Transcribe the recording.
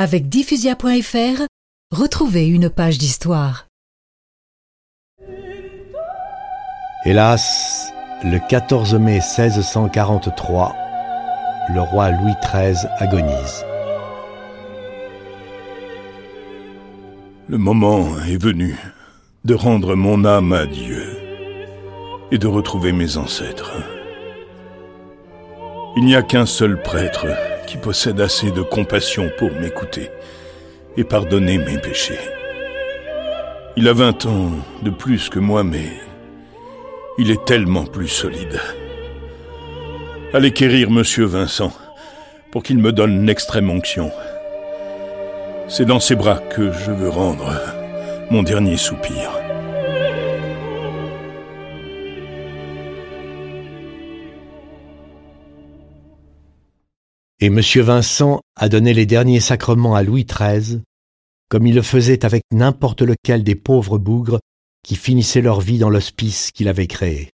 Avec diffusia.fr, retrouvez une page d'histoire. Hélas, le 14 mai 1643, le roi Louis XIII agonise. Le moment est venu de rendre mon âme à Dieu et de retrouver mes ancêtres. Il n'y a qu'un seul prêtre qui possède assez de compassion pour m'écouter et pardonner mes péchés. Il a vingt ans de plus que moi, mais il est tellement plus solide. Allez quérir Monsieur Vincent pour qu'il me donne l'extrême onction. C'est dans ses bras que je veux rendre mon dernier soupir. Et M. Vincent a donné les derniers sacrements à Louis XIII, comme il le faisait avec n'importe lequel des pauvres bougres qui finissaient leur vie dans l'hospice qu'il avait créé.